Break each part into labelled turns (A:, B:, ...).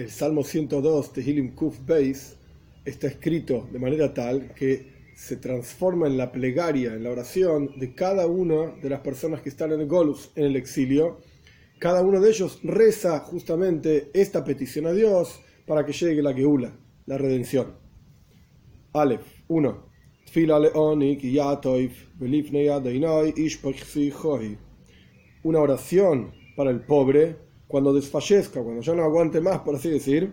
A: el Salmo 102, Tehilim Kuf Beis, está escrito de manera tal que se transforma en la plegaria, en la oración de cada una de las personas que están en el Golus, en el exilio. Cada uno de ellos reza justamente esta petición a Dios para que llegue la Geula, la redención. Aleph 1. Una oración para el pobre cuando desfallezca, cuando ya no aguante más, por así decir,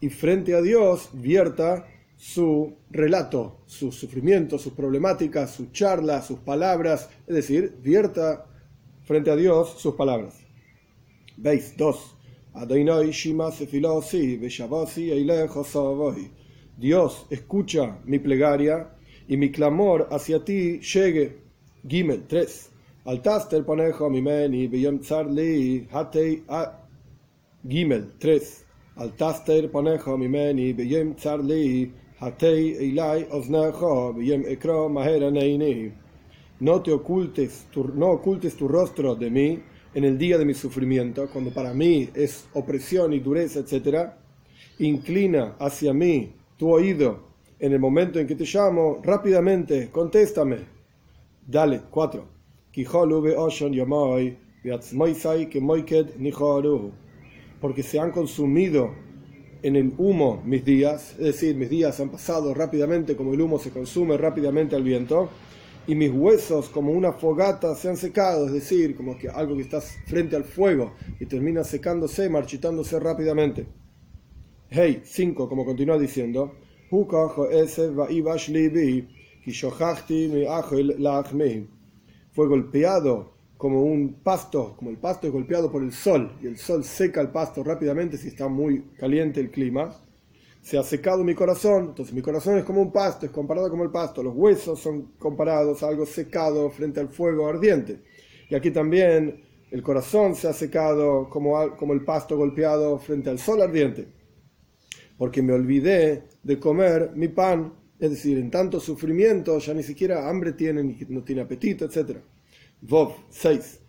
A: y frente a Dios vierta su relato, sus sufrimientos, sus problemáticas, su charla, sus palabras, es decir, vierta frente a Dios sus palabras. Veis, dos. Dios escucha mi plegaria y mi clamor hacia ti llegue. Gimel 3. Altaster ponejo mi meni hatei Gimel 3. Altaster ponejo mi meni li no te ocultes tu, no ocultes tu rostro de mí en el día de mi sufrimiento, cuando para mí es opresión y dureza, etc. Inclina hacia mí tu oído en el momento en que te llamo, rápidamente, contéstame. Dale, 4. Porque se han consumido en el humo mis días, es decir, mis días han pasado rápidamente como el humo se consume rápidamente al viento, y mis huesos como una fogata se han secado, es decir, como que algo que está frente al fuego y termina secándose, marchitándose rápidamente. Hey, 5, como continúa diciendo, fue golpeado como un pasto, como el pasto es golpeado por el sol, y el sol seca el pasto rápidamente si está muy caliente el clima, se ha secado mi corazón, entonces mi corazón es como un pasto, es comparado como el pasto, los huesos son comparados a algo secado frente al fuego ardiente. Y aquí también el corazón se ha secado como, como el pasto golpeado frente al sol ardiente, porque me olvidé de comer mi pan, es decir, en tanto sufrimiento ya ni siquiera hambre tiene, ni no tiene apetito, etcétera. Vov 6.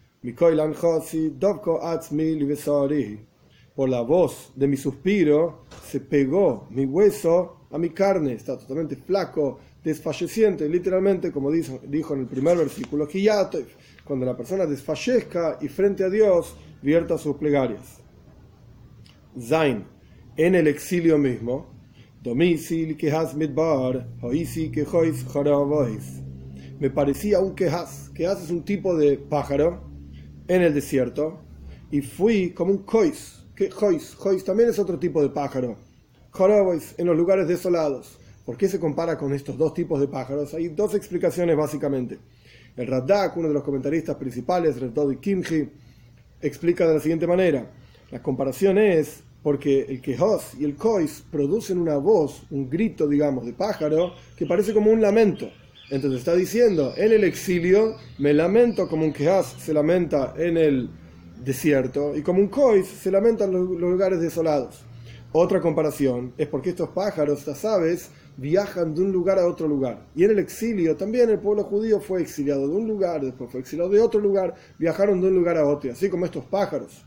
A: Por la voz de mi suspiro se pegó mi hueso a mi carne, está totalmente flaco, desfalleciente, literalmente como dijo, dijo en el primer versículo, cuando la persona desfallezca y frente a Dios vierta sus plegarias. Zain, en el exilio mismo, domicil que has midbar, hoisi que hois me parecía un quejas. Quejas es un tipo de pájaro en el desierto. Y fui como un cois. Que jois, jois también es otro tipo de pájaro. Jorobois en los lugares desolados. ¿Por qué se compara con estos dos tipos de pájaros? Hay dos explicaciones básicamente. El Radak, uno de los comentaristas principales, Redodi Kimji, explica de la siguiente manera. La comparación es porque el quejos y el cois producen una voz, un grito, digamos, de pájaro que parece como un lamento. Entonces está diciendo, en el exilio me lamento como un quejas se lamenta en el desierto y como un cois se lamenta en los lugares desolados. Otra comparación es porque estos pájaros, estas aves, viajan de un lugar a otro lugar. Y en el exilio también el pueblo judío fue exiliado de un lugar, después fue exiliado de otro lugar, viajaron de un lugar a otro. Así como estos pájaros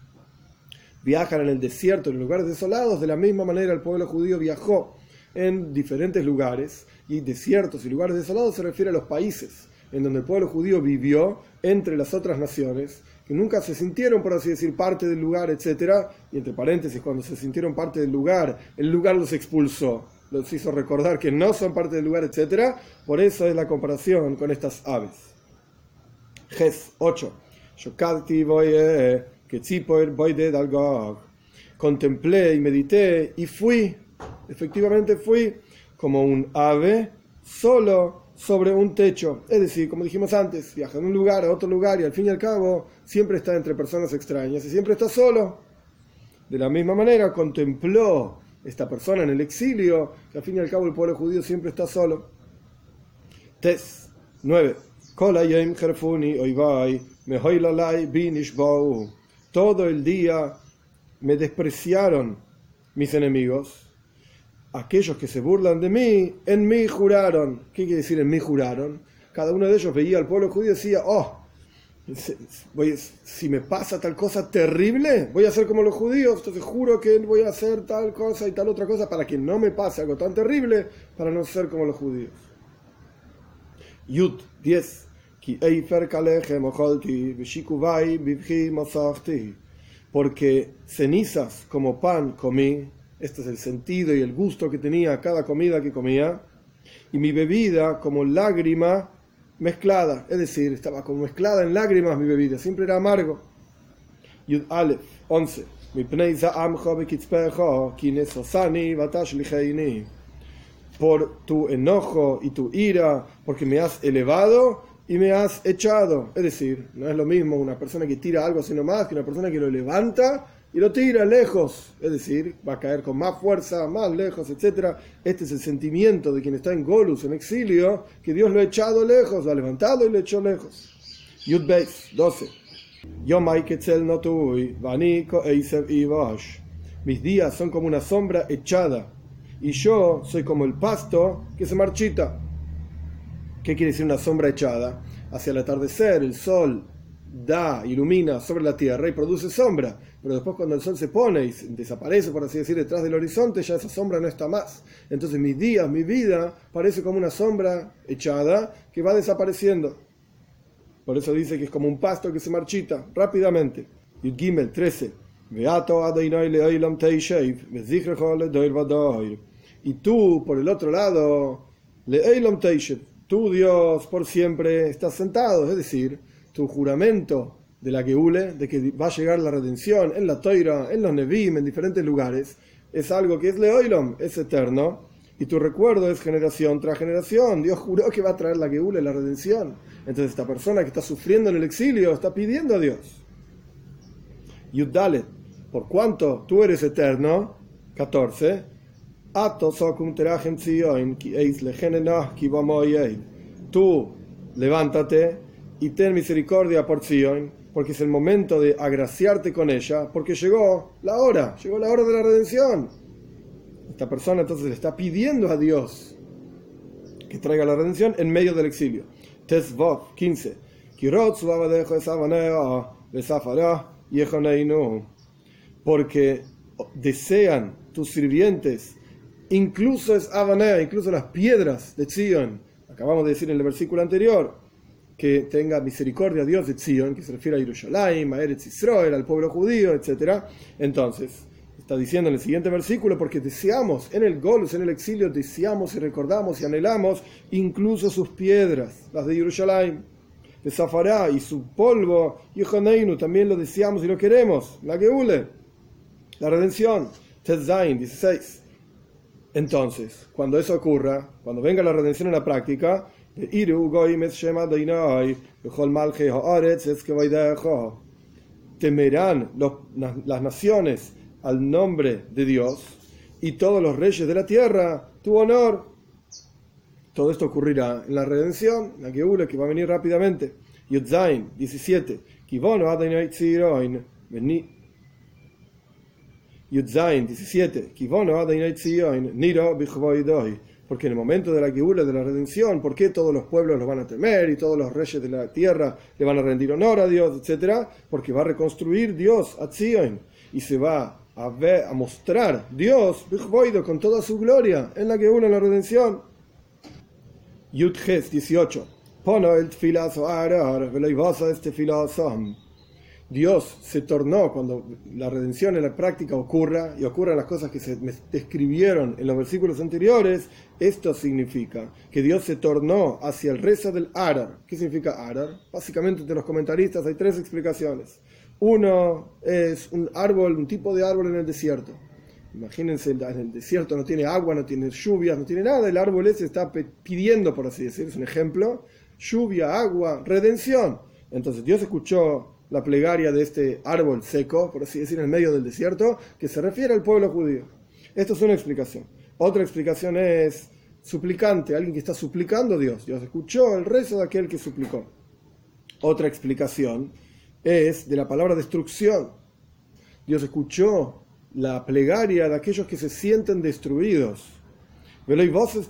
A: viajan en el desierto, en lugares desolados, de la misma manera el pueblo judío viajó en diferentes lugares y desiertos y lugares desolados se refiere a los países en donde el pueblo judío vivió entre las otras naciones, que nunca se sintieron, por así decir, parte del lugar, etc. Y entre paréntesis, cuando se sintieron parte del lugar, el lugar los expulsó, los hizo recordar que no son parte del lugar, etc. Por eso es la comparación con estas aves. Ges 8. Contemplé y medité y fui, efectivamente fui como un ave solo sobre un techo. Es decir, como dijimos antes, viaja de un lugar a otro lugar y al fin y al cabo siempre está entre personas extrañas y siempre está solo. De la misma manera contempló esta persona en el exilio, que al fin y al cabo el pueblo judío siempre está solo. Tes 9. Todo el día me despreciaron mis enemigos aquellos que se burlan de mí, en mí juraron. ¿Qué quiere decir en mí juraron? Cada uno de ellos veía al pueblo judío y decía, oh, si me pasa tal cosa terrible, voy a ser como los judíos, entonces juro que voy a hacer tal cosa y tal otra cosa para que no me pase algo tan terrible, para no ser como los judíos. Yud 10. Porque cenizas como pan comí, este es el sentido y el gusto que tenía cada comida que comía, y mi bebida como lágrima mezclada, es decir, estaba como mezclada en lágrimas mi bebida, siempre era amargo. Yud Aleph 11. Por tu enojo y tu ira, porque me has elevado y me has echado. Es decir, no es lo mismo una persona que tira algo sino más que una persona que lo levanta y lo tira lejos, es decir, va a caer con más fuerza, más lejos, etc. Este es el sentimiento de quien está en Golus, en exilio, que Dios lo ha echado lejos, lo ha levantado y lo echó lejos. Yud Beis, 12. Mis días son como una sombra echada, y yo soy como el pasto que se marchita. ¿Qué quiere decir una sombra echada? Hacia el atardecer, el sol da, ilumina sobre la tierra y produce sombra pero después cuando el sol se pone y desaparece, por así decir, detrás del horizonte, ya esa sombra no está más. Entonces mis días, mi vida, parece como una sombra echada que va desapareciendo. Por eso dice que es como un pasto que se marchita rápidamente. Y Gimel 13. Y tú, por el otro lado, tú Dios por siempre estás sentado, es decir, tu juramento de la Geule, de que va a llegar la redención en la Toira, en los Nevim, en diferentes lugares, es algo que es Leoilom, es eterno, y tu recuerdo es generación tras generación. Dios juró que va a traer la Geule, la redención. Entonces esta persona que está sufriendo en el exilio está pidiendo a Dios. Yuddalet, por cuanto tú eres eterno, 14, Tú levántate y ten misericordia por Zion, porque es el momento de agraciarte con ella, porque llegó la hora, llegó la hora de la redención. Esta persona entonces le está pidiendo a Dios que traiga la redención en medio del exilio. Tesvov 15. Porque desean tus sirvientes, incluso es Avanea, incluso las piedras de Zion. Acabamos de decir en el versículo anterior, que tenga misericordia Dios de Zion, que se refiere a Yerushalayim, a Eretz Israel, al pueblo judío, etc. Entonces, está diciendo en el siguiente versículo, porque deseamos en el Golus, en el exilio, deseamos y recordamos y anhelamos incluso sus piedras, las de Yerushalayim, de Zafará y su polvo, y Joneinu, también lo deseamos y lo queremos, la Geule, la redención, Tetzain 16. Entonces, cuando eso ocurra, cuando venga la redención en la práctica, Temerán las naciones al nombre de Dios y todos los reyes de la tierra tu honor. Todo esto ocurrirá en la redención, la Geula, que va a venir rápidamente. Yudzain 17. Yudzain 17. Porque en el momento de la Geula, de la redención, ¿por qué todos los pueblos los van a temer y todos los reyes de la tierra le van a rendir honor a Dios, etcétera? Porque va a reconstruir Dios a Zion y se va a, ver, a mostrar Dios con toda su gloria en la Geula, en la redención. Yudges 18. Pono el arar, este Dios se tornó cuando la redención en la práctica ocurra y ocurran las cosas que se describieron en los versículos anteriores, esto significa que Dios se tornó hacia el rezo del Arar. ¿Qué significa Arar? Básicamente entre los comentaristas hay tres explicaciones. Uno es un árbol, un tipo de árbol en el desierto. Imagínense, en el desierto no tiene agua, no tiene lluvias, no tiene nada. El árbol ese está pidiendo, por así decirlo, es un ejemplo. Lluvia, agua, redención. Entonces Dios escuchó la plegaria de este árbol seco, por así decir, en el medio del desierto, que se refiere al pueblo judío. Esto es una explicación. Otra explicación es suplicante, alguien que está suplicando a Dios. Dios escuchó el rezo de aquel que suplicó. Otra explicación es de la palabra destrucción. Dios escuchó la plegaria de aquellos que se sienten destruidos. y voces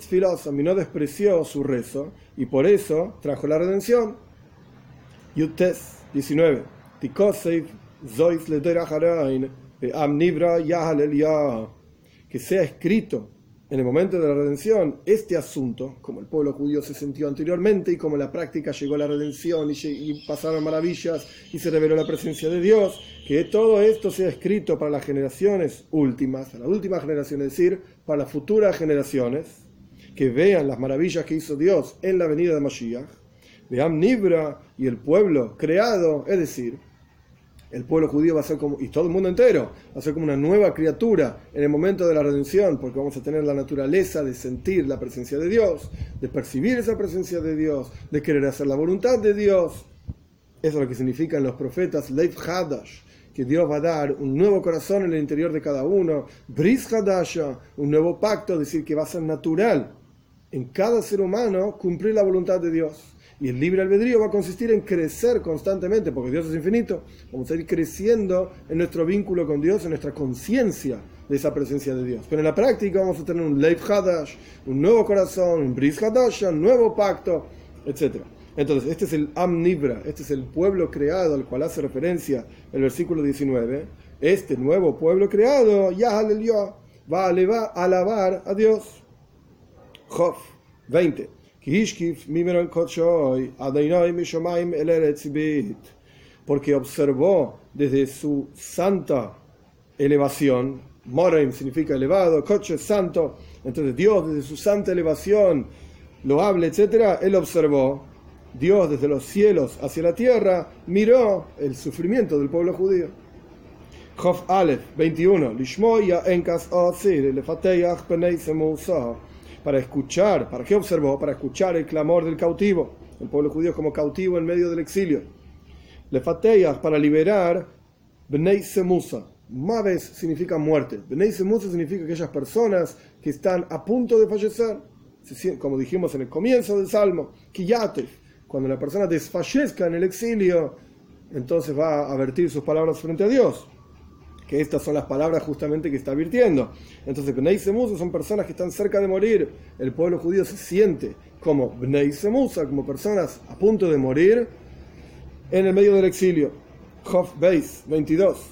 A: no despreció su rezo y por eso trajo la redención. Yutes 19. Que sea escrito en el momento de la redención este asunto, como el pueblo judío se sintió anteriormente y como la práctica llegó a la redención y, pasaron maravillas y se reveló la presencia de Dios, que todo esto sea escrito para las generaciones últimas, para la última generación, es decir, para las futuras generaciones, que vean las maravillas que hizo Dios en la venida de Mashiach, vean Nibra y el pueblo creado, es decir, el pueblo judío va a ser como, y todo el mundo entero, va a ser como una nueva criatura en el momento de la redención, porque vamos a tener la naturaleza de sentir la presencia de Dios, de percibir esa presencia de Dios, de querer hacer la voluntad de Dios. Eso es lo que significan los profetas Leif Hadash, que Dios va a dar un nuevo corazón en el interior de cada uno, Bris Hadasha, un nuevo pacto, es decir, que va a ser natural en cada ser humano cumplir la voluntad de Dios. Y el libre albedrío va a consistir en crecer constantemente, porque Dios es infinito. Vamos a ir creciendo en nuestro vínculo con Dios, en nuestra conciencia de esa presencia de Dios. Pero en la práctica vamos a tener un Leif Hadash, un nuevo corazón, un Bris Hadash, un nuevo pacto, etc. Entonces, este es el Amnibra, este es el pueblo creado al cual hace referencia el versículo 19. Este nuevo pueblo creado, ya va a alabar a Dios. Jof 20 porque observó desde su santa elevación, Moraim significa elevado, coche santo, entonces Dios desde su santa elevación, lo hable, etc., él observó, Dios desde los cielos hacia la tierra, miró el sufrimiento del pueblo judío. Chof Aleph 21, Lishmoya enkas penei para escuchar, ¿para qué observó? Para escuchar el clamor del cautivo, el pueblo judío como cautivo en medio del exilio. Le para liberar Bnei Semusa. Maves significa muerte. Bnei Semusa significa aquellas personas que están a punto de fallecer. Como dijimos en el comienzo del Salmo, Kiyatef. Cuando la persona desfallezca en el exilio, entonces va a vertir sus palabras frente a Dios que estas son las palabras justamente que está advirtiendo. Entonces, Bnei Semusa son personas que están cerca de morir. El pueblo judío se siente como Bnei Semusa, como personas a punto de morir en el medio del exilio. Chof Beis 22.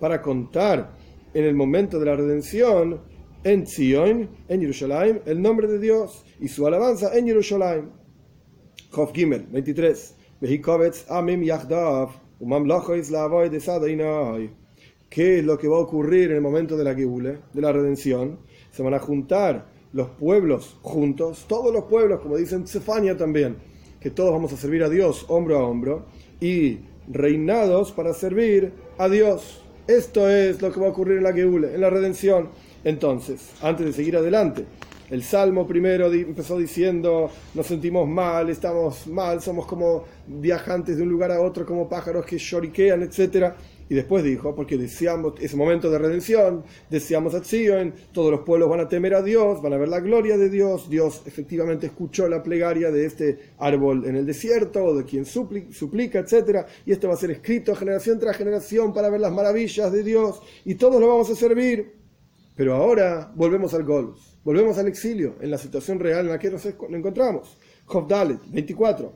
A: Para contar en el momento de la redención en Zion, en Jerusalén, el nombre de Dios y su alabanza en Jerusalén. Chof Gimel 23. ¿Qué es lo que va a ocurrir en el momento de la Geule, de la redención? Se van a juntar los pueblos juntos, todos los pueblos, como dicen Cefania también, que todos vamos a servir a Dios hombro a hombro y reinados para servir a Dios. Esto es lo que va a ocurrir en la Geule, en la redención. Entonces, antes de seguir adelante, el Salmo primero empezó diciendo, nos sentimos mal, estamos mal, somos como viajantes de un lugar a otro, como pájaros que lloriquean, etc. Y después dijo, porque deseamos ese momento de redención, deseamos a Zion, todos los pueblos van a temer a Dios, van a ver la gloria de Dios, Dios efectivamente escuchó la plegaria de este árbol en el desierto, o de quien suplica, suplica etc. Y esto va a ser escrito generación tras generación para ver las maravillas de Dios, y todos lo vamos a servir. Pero ahora volvemos al Golus. Volvemos al exilio, en la situación real en la que nos encontramos. Job 24.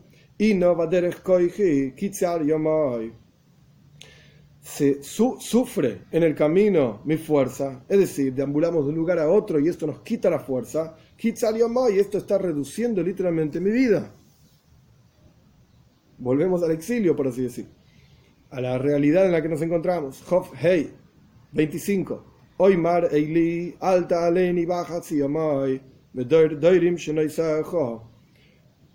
A: Se sufre en el camino mi fuerza, es decir, deambulamos de un lugar a otro y esto nos quita la fuerza. y esto está reduciendo literalmente mi vida. Volvemos al exilio, por así decir, a la realidad en la que nos encontramos. Job Hey 25. Oymar Eili, Alta Aleni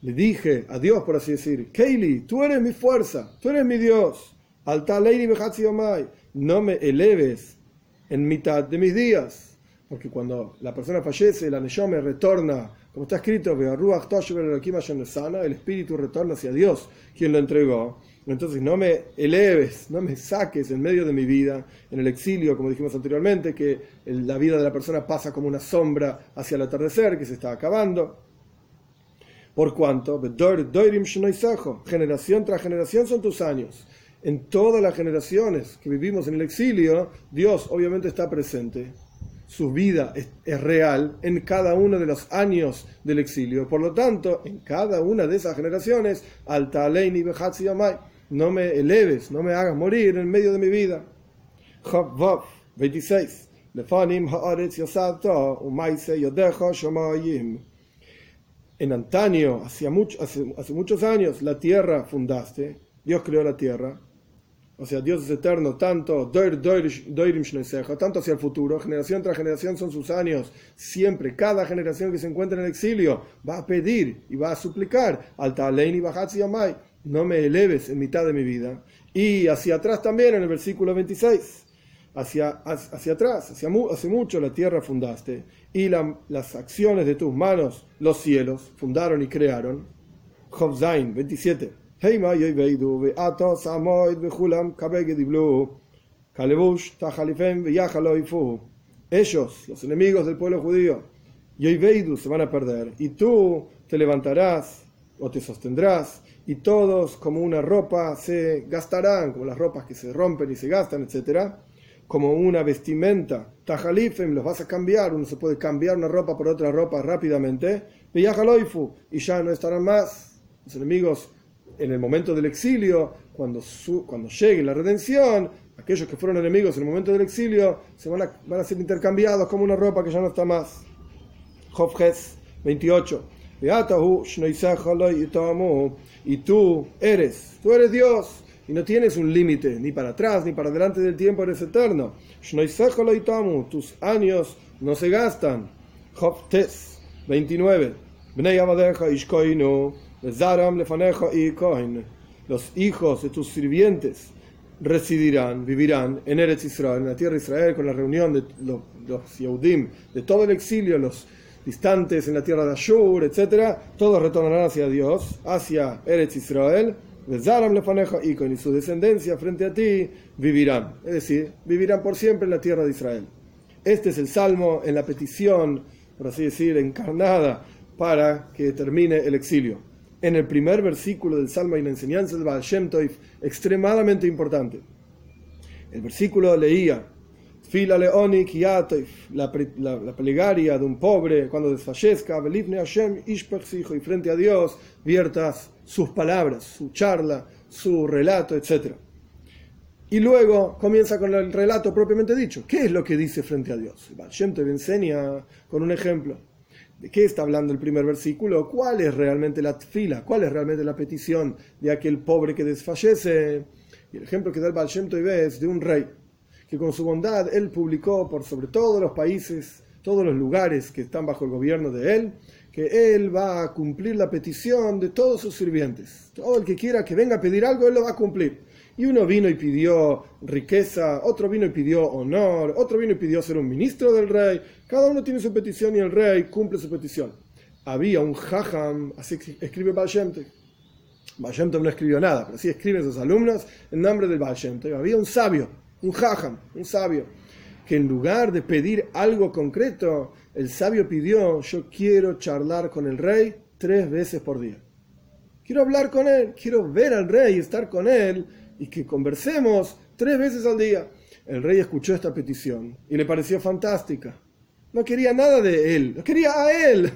A: Le dije a Dios, por así decir, Keili, tú eres mi fuerza, tú eres mi Dios. Alta Aleni No me eleves en mitad de mis días. Porque cuando la persona fallece, la me retorna, como está escrito, el espíritu retorna hacia Dios, quien lo entregó. Entonces no me eleves, no me saques en medio de mi vida, en el exilio, como dijimos anteriormente, que la vida de la persona pasa como una sombra hacia el atardecer, que se está acabando. Por cuanto, generación tras generación son tus años. En todas las generaciones que vivimos en el exilio, Dios obviamente está presente. su vida es, real en cada uno de los años del exilio. Por lo tanto, en cada una de esesas generaciones, Alta Aleini Behatzi Yamai, no me eleves, no me hagas morir en medio de mi vida. Job Vav, 26. Lefanim haaretz yosavta, umaise yodecha shomayim. En antaño, hace, mucho, hace, hace muchos años, la tierra fundaste, Dios creó la tierra, o sea, Dios es eterno, tanto tanto hacia el futuro, generación tras generación son sus años, siempre, cada generación que se encuentra en el exilio va a pedir y va a suplicar, alta y bajatzi yamai, no me eleves en mitad de mi vida. Y hacia atrás también, en el versículo 26, hacia, hacia atrás, hacia, hace mucho la tierra fundaste, y las acciones de tus manos, los cielos, fundaron y crearon. Job 27. Ellos, los enemigos del pueblo judío, se van a perder, y tú te levantarás o te sostendrás, y todos como una ropa se gastarán, como las ropas que se rompen y se gastan, etc. Como una vestimenta, tajalifem, los vas a cambiar, uno se puede cambiar una ropa por otra ropa rápidamente, y ya no estarán más. Los enemigos en el momento del exilio, cuando, cuando llegue la redención, aquellos que fueron enemigos en el momento del exilio se van a, van a ser intercambiados como una ropa que ya no está más. Jofjes 28. Y tú eres, tú eres Dios, y no tienes un límite, ni para atrás, ni para delante del tiempo, eres eterno. Tus años no se gastan. Joftes 29. Los hijos de tus sirvientes residirán, vivirán en Eretz Israel, en la tierra de Israel, con la reunión de los, los Yehudim, de todo el exilio, los distantes en la tierra de Ashur, etc. Todos retornarán hacia Dios, hacia Eretz Israel, y con su descendencia frente a ti vivirán. Es decir, vivirán por siempre en la tierra de Israel. Este es el salmo en la petición, por así decir, encarnada para que termine el exilio en el primer versículo del Salmo y la enseñanza de Baal Shem extremadamente importante. El versículo leía, Fila leonik la, la, plegaria de un pobre cuando desfallezca, Belifne Hashem y frente a Dios viertas sus palabras, su charla, su relato, etc. Y luego comienza con el relato propiamente dicho. ¿Qué es lo que dice frente a Dios? Baal Shem enseña con un ejemplo. ¿De qué está hablando el primer versículo? ¿Cuál es realmente la fila? ¿Cuál es realmente la petición de aquel pobre que desfallece? Y el ejemplo que da el Baal Shem es de un rey, que con su bondad él publicó por sobre todos los países, todos los lugares que están bajo el gobierno de él, que él va a cumplir la petición de todos sus sirvientes. Todo el que quiera que venga a pedir algo, él lo va a cumplir. Y uno vino y pidió riqueza, otro vino y pidió honor, otro vino y pidió ser un ministro del rey. Cada uno tiene su petición y el rey cumple su petición. Había un jajam, así escribe Baal Shem no escribió nada, pero sí escriben sus alumnos en nombre del Baal Había un sabio, un jajam, un sabio, que en lugar de pedir algo concreto, el sabio pidió, yo quiero charlar con el rey tres veces por día. Quiero hablar con él, quiero ver al rey, estar con él y que conversemos tres veces al día. El rey escuchó esta petición y le pareció fantástica. No quería nada de él, no quería a él.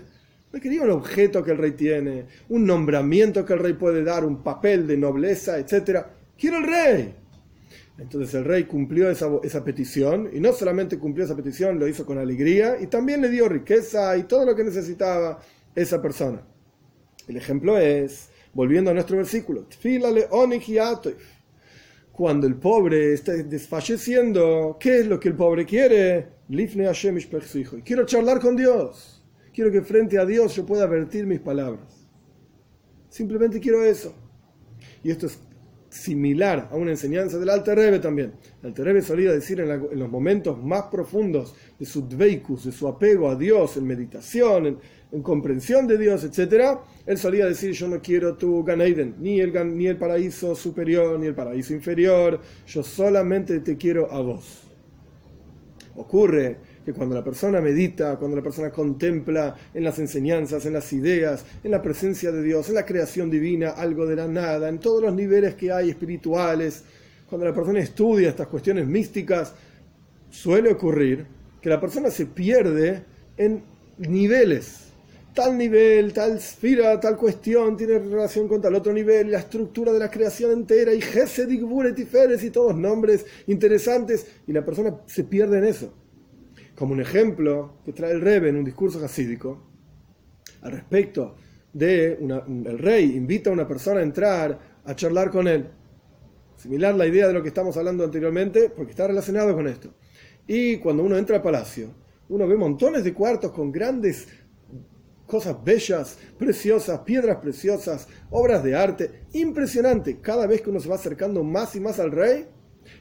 A: No quería un objeto que el rey tiene, un nombramiento que el rey puede dar, un papel de nobleza, etc. Quiero el rey. Entonces el rey cumplió esa, petición y no solamente cumplió esa petición, lo hizo con alegría y también le dio riqueza y todo lo que necesitaba esa persona. El ejemplo es, volviendo a nuestro versículo, cuando el pobre está desfalleciendo, ¿qué es lo que el pobre quiere? Quiero charlar con Dios. Quiero que frente a Dios yo pueda vertir mis palabras. Simplemente quiero eso. Y esto es similar a una enseñanza del Alter Rebbe también. El Alter Rebbe solía decir en, los momentos más profundos de su dveikus, de su apego a Dios, en meditación, en, comprensión de Dios, etc., él solía decir, yo no quiero tu Gan ni el, ni el paraíso superior, ni el paraíso inferior, yo solamente te quiero a vos. Ocurre cuando la persona medita, cuando la persona contempla en las enseñanzas, en las ideas, en la presencia de Dios, en la creación divina, algo de la nada, en todos los niveles que hay espirituales, cuando la persona estudia estas cuestiones místicas, suele ocurrir que la persona se pierde en niveles. Tal nivel, tal esfera, tal cuestión tiene relación con tal otro nivel, la estructura de la creación entera, y Gesed, y todos nombres interesantes, y la persona se pierde en eso. Como un ejemplo que trae el Rebbe en un discurso hasídico, al respecto de el rey invita a una persona a entrar a charlar con él. Similar la idea de lo que estamos hablando anteriormente, porque está relacionado con esto. Y cuando uno entra al palacio, uno ve montones de cuartos con grandes cosas bellas, preciosas, piedras preciosas, obras de arte. Impresionante. Cada vez que uno se va acercando más y más al rey,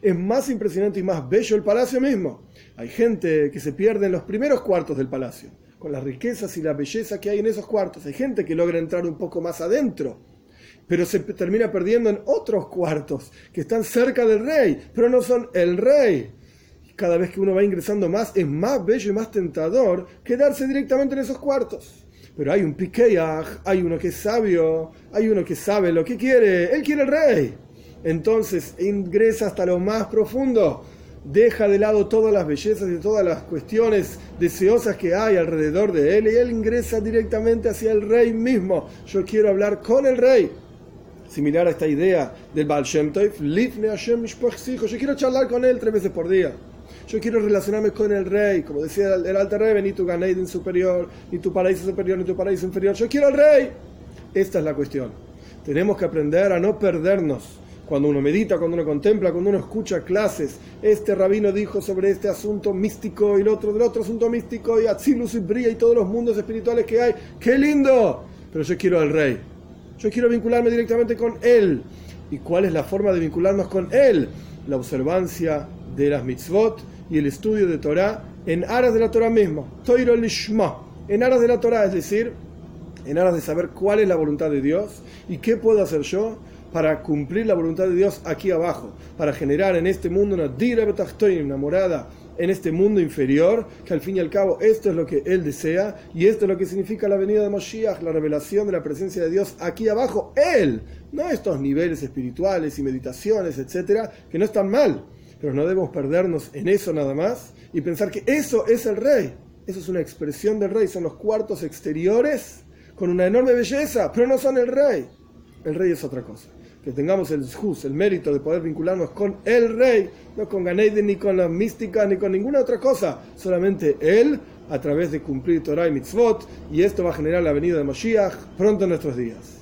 A: es más impresionante y más bello el palacio mismo. Hay gente que se pierde en los primeros cuartos del palacio, con las riquezas y la belleza que hay en esos cuartos. Hay gente que logra entrar un poco más adentro, pero se termina perdiendo en otros cuartos que están cerca del rey, pero no son el rey cada vez que uno va ingresando más, es más bello y más tentador quedarse directamente en esos cuartos. Pero hay un piqueaj, hay uno que es sabio, hay uno que sabe lo que quiere, él quiere el rey. Entonces ingresa hasta lo más profundo, deja de lado todas las bellezas y todas las cuestiones deseosas que hay alrededor de él y él ingresa directamente hacia el rey mismo. Yo quiero hablar con el rey. Similar a esta idea del Baal Shem Tov, yo quiero charlar con él tres veces por día. Yo quiero relacionarme con el rey, como decía el, alto rey, ni tu Ganeiden superior, ni tu paraíso superior, ni tu paraíso inferior. Yo quiero al rey. Esta es la cuestión. Tenemos que aprender a no perdernos. Cuando uno medita, cuando uno contempla, cuando uno escucha clases, este rabino dijo sobre este asunto místico y el otro del otro asunto místico, y Atzilus y Bria y todos los mundos espirituales que hay. ¡Qué lindo! Pero yo quiero al rey. Yo quiero vincularme directamente con él. ¿Y cuál es la forma de vincularnos con él? La observancia de las mitzvot y el estudio de Torah en aras de la Torah misma. Toiro Lishma. En aras de la Torah, es decir, en aras de saber cuál es la voluntad de Dios y qué puedo hacer yo para cumplir la voluntad de Dios aquí abajo, para generar en este mundo una dira una morada en este mundo inferior, que al fin y al cabo esto es lo que Él desea y esto es lo que significa la venida de Moshiach, la revelación de la presencia de Dios aquí abajo, Él, no estos niveles espirituales y meditaciones, etcétera, que no están mal, pero no debemos perdernos en eso nada más y pensar que eso es el rey. Eso es una expresión del rey, son los cuartos exteriores con una enorme belleza, pero no son el rey. El rey es otra cosa. Que tengamos el jus, el mérito de poder vincularnos con el rey, no con Ganeide, ni con la mística, ni con ninguna otra cosa, solamente él a través de cumplir Torah y mitzvot, y esto va a generar la venida de Mashiach pronto en nuestros días.